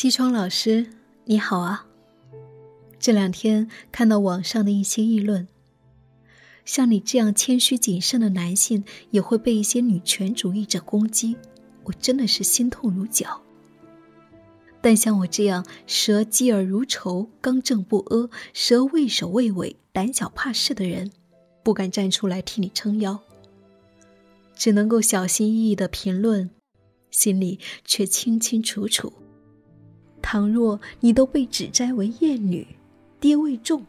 西窗老师，你好啊！这两天看到网上的一些议论，像你这样谦虚谨慎的男性，也会被一些女权主义者攻击，我真的是心痛如绞。但像我这样舌疾而如仇、刚正不阿、舌畏首畏尾、胆小怕事的人，不敢站出来替你撑腰，只能够小心翼翼的评论，心里却清清楚楚。倘若你都被指摘为艳女，爹味重，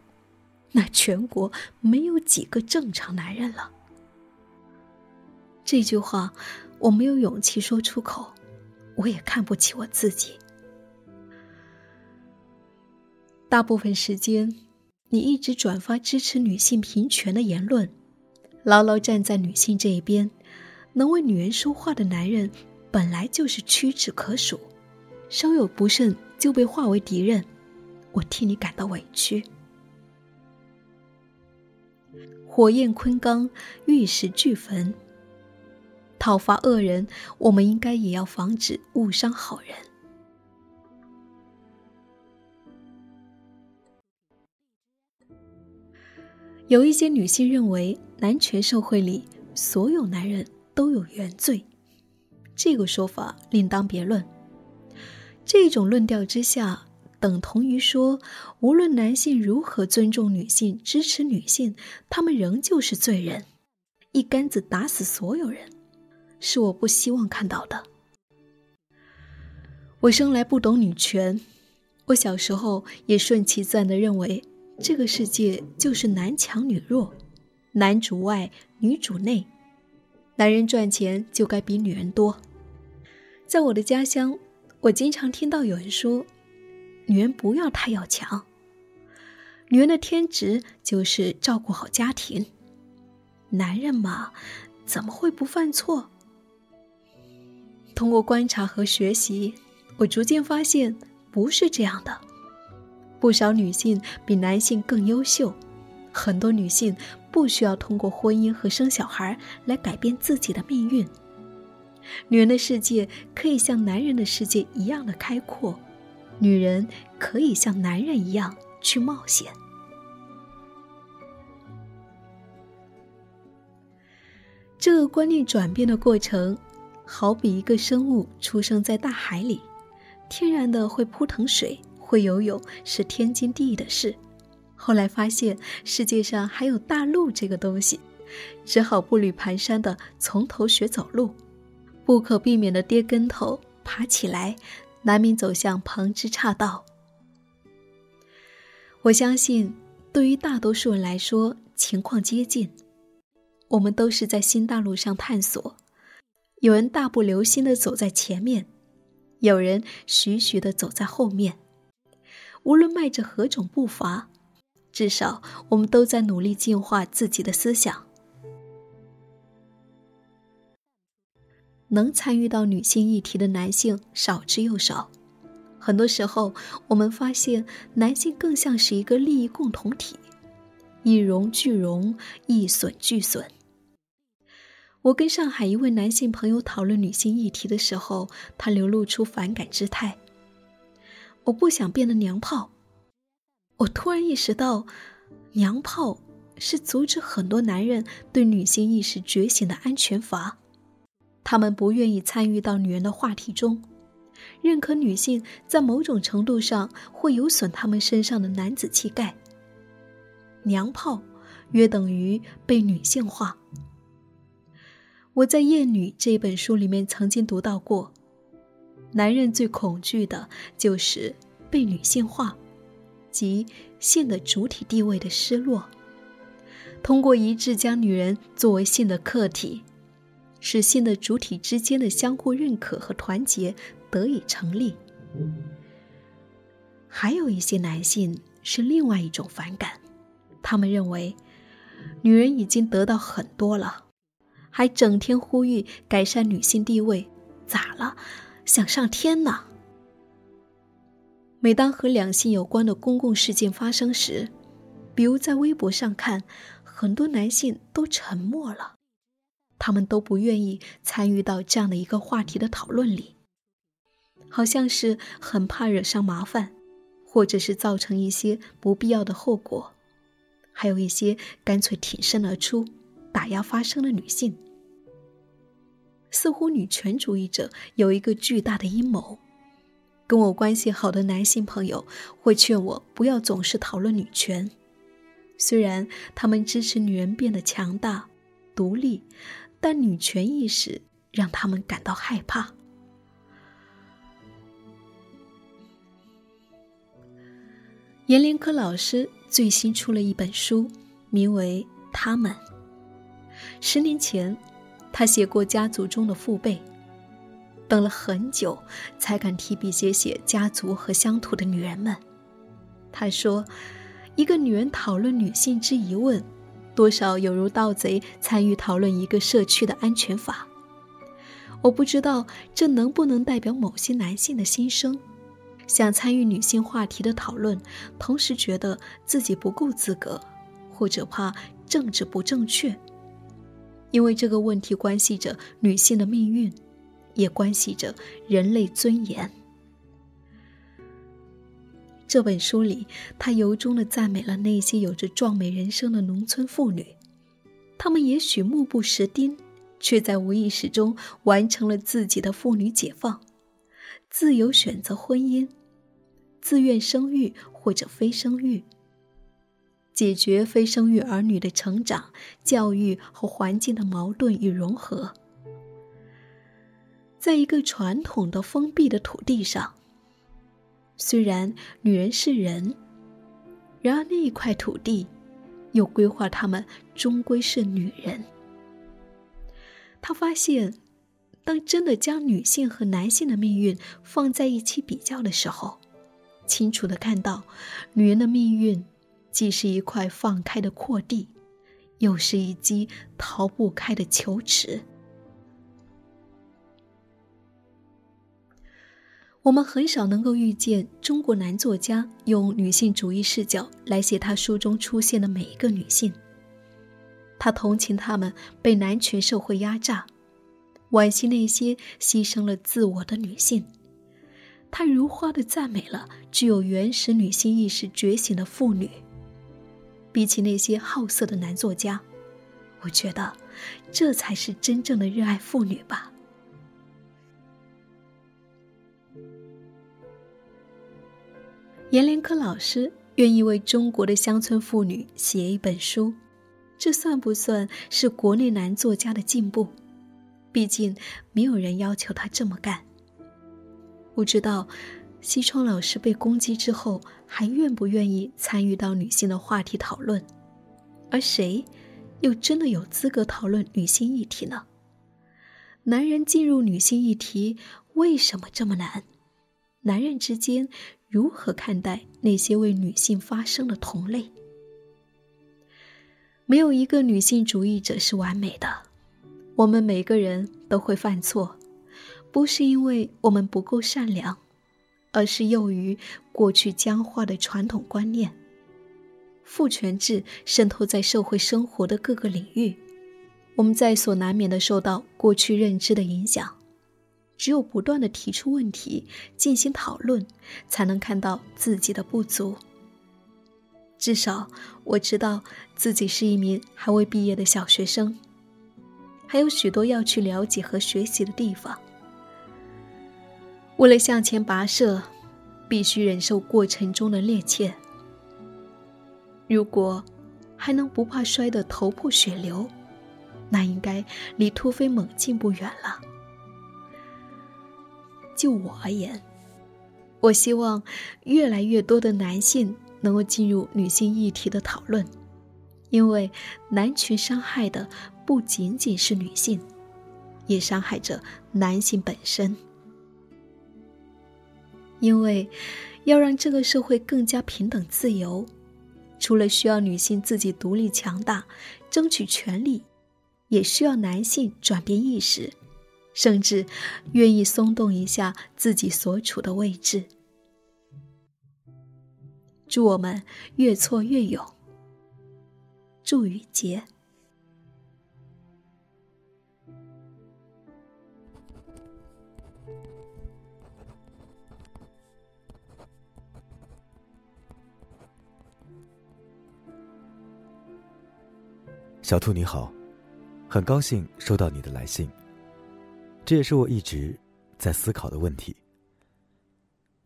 那全国没有几个正常男人了。这句话我没有勇气说出口，我也看不起我自己。大部分时间，你一直转发支持女性平权的言论，牢牢站在女性这一边，能为女人说话的男人本来就是屈指可数，稍有不慎就被化为敌人，我替你感到委屈。火焰昆冈，玉石俱焚。讨伐恶人，我们应该也要防止误伤好人。有一些女性认为，男权社会里所有男人都有原罪，这个说法另当别论。这种论调之下，等同于说，无论男性如何尊重女性、支持女性，他们仍旧是罪人，一竿子打死所有人，是我不希望看到的。我生来不懂女权，我小时候也顺其自然的认为。这个世界就是男强女弱，男主外女主内，男人赚钱就该比女人多。在我的家乡，我经常听到有人说：“女人不要太要强，女人的天职就是照顾好家庭，男人嘛，怎么会不犯错？”通过观察和学习，我逐渐发现不是这样的。不少女性比男性更优秀，很多女性不需要通过婚姻和生小孩来改变自己的命运。女人的世界可以像男人的世界一样的开阔，女人可以像男人一样去冒险。这个观念转变的过程，好比一个生物出生在大海里，天然的会扑腾水。会游泳是天经地义的事，后来发现世界上还有大陆这个东西，只好步履蹒跚的从头学走路，不可避免的跌跟头，爬起来，难免走向旁枝岔道。我相信，对于大多数人来说，情况接近，我们都是在新大陆上探索，有人大步流星的走在前面，有人徐徐的走在后面。无论迈着何种步伐，至少我们都在努力净化自己的思想。能参与到女性议题的男性少之又少，很多时候我们发现男性更像是一个利益共同体，一荣俱荣，一损俱损。我跟上海一位男性朋友讨论女性议题的时候，他流露出反感之态。我不想变得娘炮。我突然意识到，娘炮是阻止很多男人对女性意识觉醒的安全阀。他们不愿意参与到女人的话题中，认可女性在某种程度上会有损他们身上的男子气概。娘炮约等于被女性化。我在《艳女》这本书里面曾经读到过。男人最恐惧的就是被女性化，即性的主体地位的失落。通过一致将女人作为性的客体，使性的主体之间的相互认可和团结得以成立。还有一些男性是另外一种反感，他们认为女人已经得到很多了，还整天呼吁改善女性地位，咋了？想上天呢？每当和两性有关的公共事件发生时，比如在微博上看，很多男性都沉默了，他们都不愿意参与到这样的一个话题的讨论里。好像是很怕惹上麻烦，或者是造成一些不必要的后果；还有一些干脆挺身而出，打压发声的女性。似乎女权主义者有一个巨大的阴谋。跟我关系好的男性朋友会劝我不要总是讨论女权，虽然他们支持女人变得强大、独立，但女权意识让他们感到害怕。阎连科老师最新出了一本书，名为《他们》。十年前，他写过家族中的父辈。等了很久，才敢提笔写写家族和乡土的女人们。他说：“一个女人讨论女性之疑问，多少有如盗贼参与讨论一个社区的安全法。”我不知道这能不能代表某些男性的心声，想参与女性话题的讨论，同时觉得自己不够资格，或者怕政治不正确，因为这个问题关系着女性的命运。也关系着人类尊严。这本书里，他由衷的赞美了那些有着壮美人生的农村妇女，她们也许目不识丁，却在无意识中完成了自己的妇女解放，自由选择婚姻，自愿生育或者非生育，解决非生育儿女的成长、教育和环境的矛盾与融合。在一个传统的封闭的土地上，虽然女人是人，然而那一块土地又规划她们终归是女人。他发现，当真的将女性和男性的命运放在一起比较的时候，清楚的看到，女人的命运既是一块放开的阔地，又是一击逃不开的球池。我们很少能够遇见中国男作家用女性主义视角来写他书中出现的每一个女性。他同情她们被男权社会压榨，惋惜那些牺牲了自我的女性。他如花的赞美了具有原始女性意识觉醒的妇女。比起那些好色的男作家，我觉得这才是真正的热爱妇女吧。阎连科老师愿意为中国的乡村妇女写一本书，这算不算是国内男作家的进步？毕竟没有人要求他这么干。不知道西窗老师被攻击之后，还愿不愿意参与到女性的话题讨论？而谁又真的有资格讨论女性议题呢？男人进入女性议题为什么这么难？男人之间。如何看待那些为女性发声的同类？没有一个女性主义者是完美的，我们每个人都会犯错，不是因为我们不够善良，而是囿于过去僵化的传统观念。父权制渗透在社会生活的各个领域，我们在所难免的受到过去认知的影响。只有不断的提出问题，进行讨论，才能看到自己的不足。至少我知道自己是一名还未毕业的小学生，还有许多要去了解和学习的地方。为了向前跋涉，必须忍受过程中的趔趄。如果还能不怕摔得头破血流，那应该离突飞猛进不远了。就我而言，我希望越来越多的男性能够进入女性议题的讨论，因为男权伤害的不仅仅是女性，也伤害着男性本身。因为要让这个社会更加平等自由，除了需要女性自己独立强大、争取权利，也需要男性转变意识。甚至愿意松动一下自己所处的位置。祝我们越挫越勇。祝雨杰。小兔你好，很高兴收到你的来信。这也是我一直在思考的问题。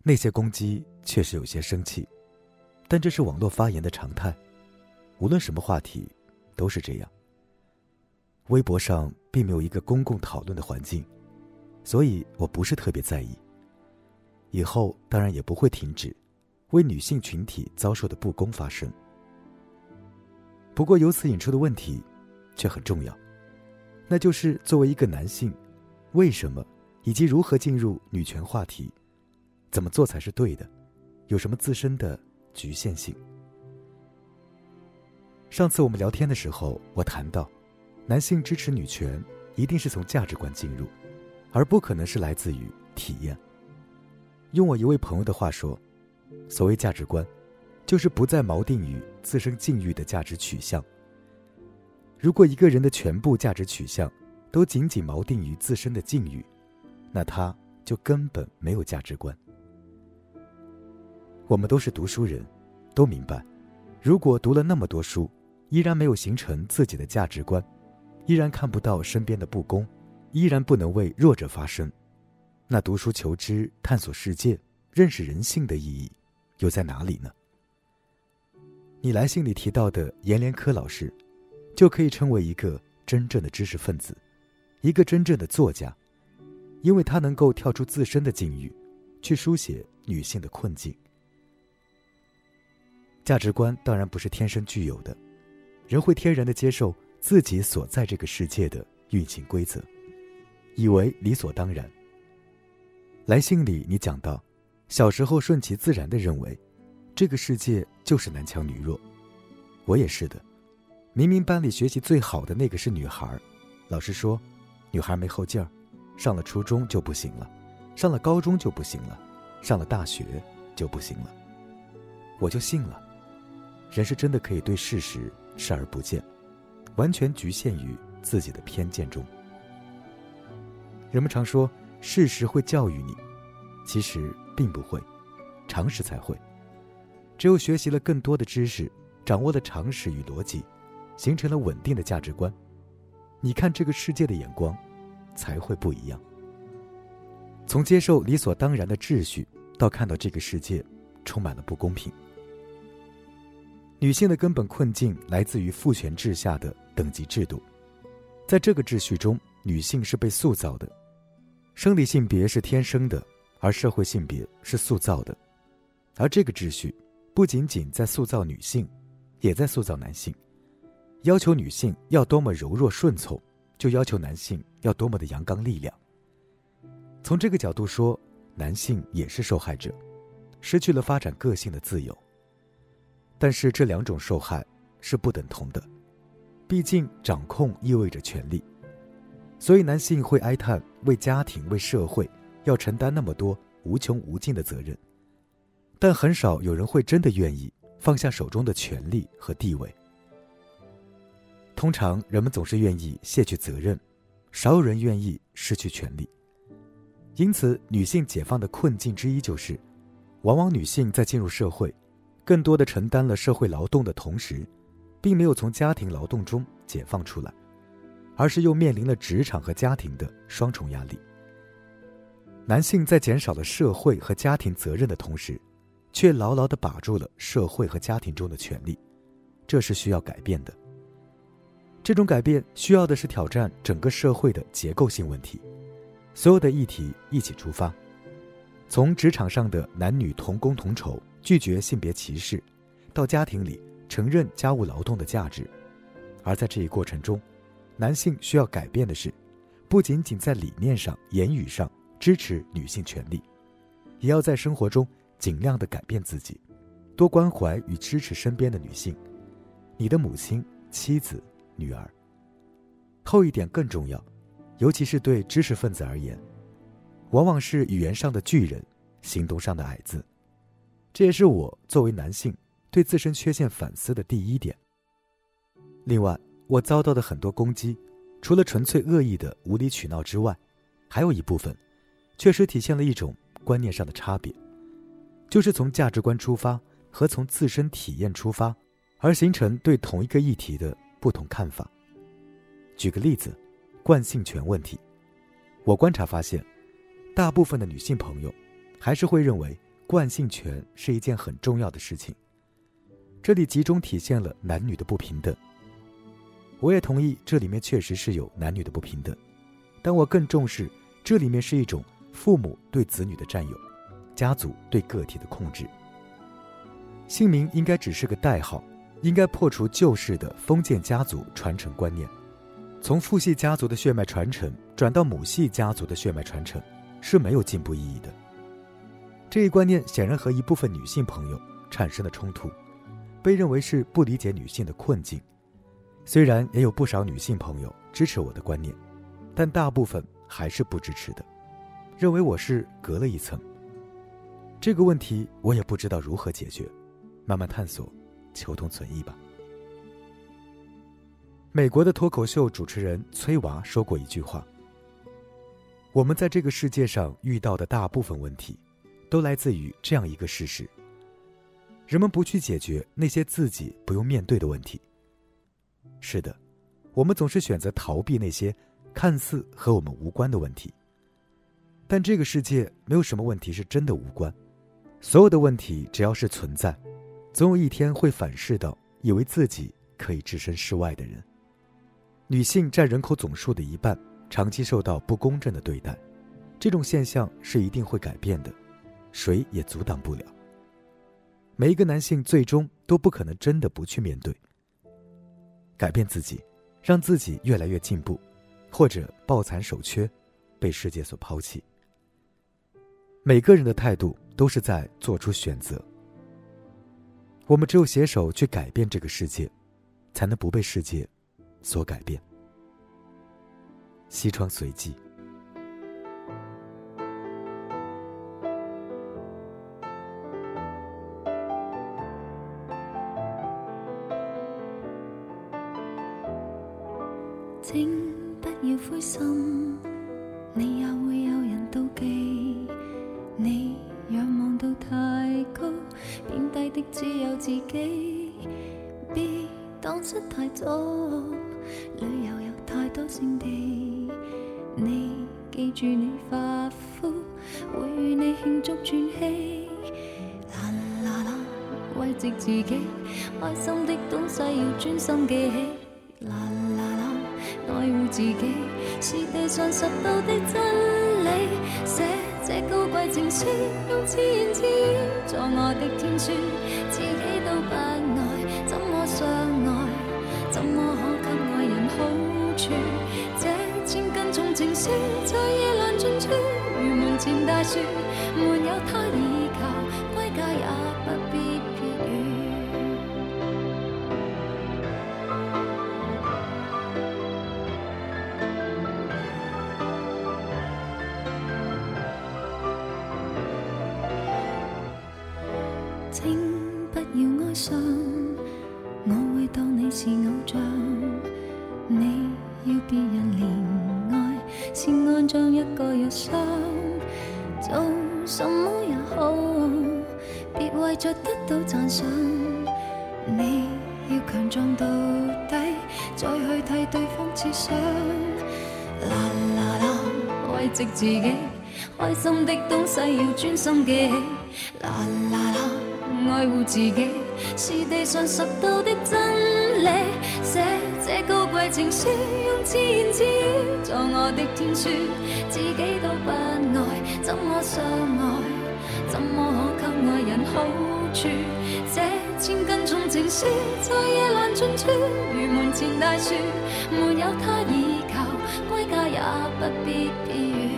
那些攻击确实有些生气，但这是网络发言的常态，无论什么话题，都是这样。微博上并没有一个公共讨论的环境，所以我不是特别在意。以后当然也不会停止为女性群体遭受的不公发声。不过由此引出的问题却很重要，那就是作为一个男性，为什么以及如何进入女权话题？怎么做才是对的？有什么自身的局限性？上次我们聊天的时候，我谈到，男性支持女权一定是从价值观进入，而不可能是来自于体验。用我一位朋友的话说，所谓价值观，就是不再锚定于自身境遇的价值取向。如果一个人的全部价值取向都仅仅锚定于自身的境遇，那他就根本没有价值观。我们都是读书人，都明白，如果读了那么多书，依然没有形成自己的价值观，依然看不到身边的不公，依然不能为弱者发声，那读书求知、探索世界、认识人性的意义，又在哪里呢？你来信里提到的阎连科老师，就可以称为一个真正的知识分子，一个真正的作家，因为他能够跳出自身的境遇，去书写女性的困境。价值观当然不是天生具有的，人会天然的接受自己所在这个世界的运行规则，以为理所当然。来信里你讲到，小时候顺其自然的认为，这个世界就是男强女弱。我也是的，明明班里学习最好的那个是女孩，老师说，女孩没后劲儿，上了初中就不行了，上了高中就不行了，上了大学就不行了，我就信了。人是真的可以对事实视而不见，完全局限于自己的偏见中。人们常说事实会教育你，其实并不会，常识才会。只有学习了更多的知识，掌握了常识与逻辑，形成了稳定的价值观，你看这个世界的眼光才会不一样。从接受理所当然的秩序，到看到这个世界充满了不公平。女性的根本困境来自于父权制下的等级制度，在这个秩序中，女性是被塑造的，生理性别是天生的，而社会性别是塑造的，而这个秩序不仅仅在塑造女性，也在塑造男性，要求女性要多么柔弱顺从，就要求男性要多么的阳刚力量。从这个角度说，男性也是受害者，失去了发展个性的自由。但是这两种受害是不等同的，毕竟掌控意味着权利，所以男性会哀叹为家庭、为社会要承担那么多无穷无尽的责任，但很少有人会真的愿意放下手中的权利和地位。通常人们总是愿意卸去责任，少有人愿意失去权利。因此，女性解放的困境之一就是，往往女性在进入社会。更多的承担了社会劳动的同时，并没有从家庭劳动中解放出来，而是又面临了职场和家庭的双重压力。男性在减少了社会和家庭责任的同时，却牢牢地把住了社会和家庭中的权利，这是需要改变的。这种改变需要的是挑战整个社会的结构性问题，所有的议题一起出发，从职场上的男女同工同酬。拒绝性别歧视，到家庭里承认家务劳动的价值，而在这一过程中，男性需要改变的是，不仅仅在理念上、言语上支持女性权利，也要在生活中尽量的改变自己，多关怀与支持身边的女性，你的母亲、妻子、女儿。后一点更重要，尤其是对知识分子而言，往往是语言上的巨人，行动上的矮子。这也是我作为男性对自身缺陷反思的第一点。另外，我遭到的很多攻击，除了纯粹恶意的无理取闹之外，还有一部分，确实体现了一种观念上的差别，就是从价值观出发和从自身体验出发，而形成对同一个议题的不同看法。举个例子，惯性权问题，我观察发现，大部分的女性朋友还是会认为惯性权是一件很重要的事情。这里集中体现了男女的不平等。我也同意，这里面确实是有男女的不平等，但我更重视这里面是一种父母对子女的占有，家族对个体的控制。姓名应该只是个代号，应该破除旧式的封建家族传承观念，从父系家族的血脉传承转到母系家族的血脉传承是没有进步意义的。这一观念显然和一部分女性朋友产生了冲突，被认为是不理解女性的困境。虽然也有不少女性朋友支持我的观念，但大部分还是不支持的，认为我是隔了一层。这个问题我也不知道如何解决，慢慢探索，求同存异吧。美国的脱口秀主持人崔娃说过一句话：“我们在这个世界上遇到的大部分问题，都来自于这样一个事实：人们不去解决那些自己不用面对的问题。”是的，我们总是选择逃避那些看似和我们无关的问题。但这个世界没有什么问题是真的无关，所有的问题只要是存在，总有一天会反噬到以为自己可以置身事外的人。女性占人口总数的一半，长期受到不公正的对待，这种现象是一定会改变的，谁也阻挡不了。每一个男性最终都不可能真的不去面对。改变自己，让自己越来越进步，或者抱残守缺，被世界所抛弃。每个人的态度都是在做出选择。我们只有携手去改变这个世界，才能不被世界所改变。西窗随记。请不要灰心，别当失太早，旅游有太多胜地。你记住你发肤，会与你庆祝转机。啦啦啦，慰藉自己，开心的东西要专心记起。啦啦啦。爱护自己是地上拾到的真理。写这高贵情书，用自言自语作我的天书。在夜阑尽处，如门前大树，没有他想。啦啦啦，慰藉自己，开心的东西要专心记起。啦啦啦。爱护自己是地上拾到的真理。写这高贵情书，用自言自语做我的天书。自己都不爱，怎么相爱？怎么可给爱人好处？这千斤重情书在夜阑尽处，如门前大树，没有他倚靠，归家也不必疲倦。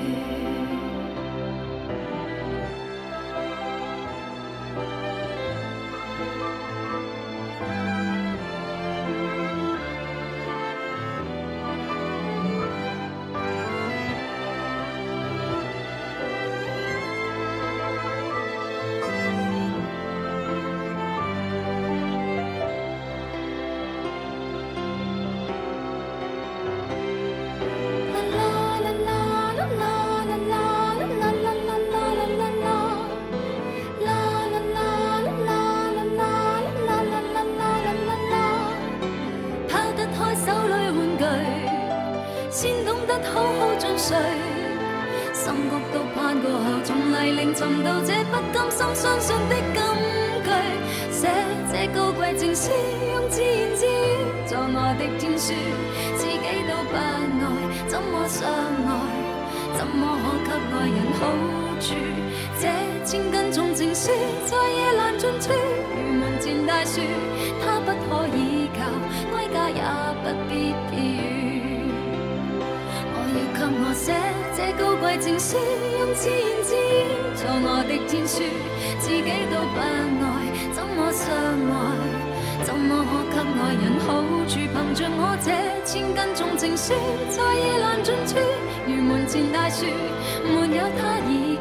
这高贵情书，用自言自语作我的天书，自己都不爱，怎么相爱？怎么可给爱人好处？这千斤重情书，再也难尽处。如门前大树，它不可以靠，归家也不必寄语。我要给我写这高贵情书，用自言自语做我的天书，自己都不爱，相爱？怎么可给爱人好处？凭着我这千斤重情书，再也难尽处。如门前大树，没有他倚，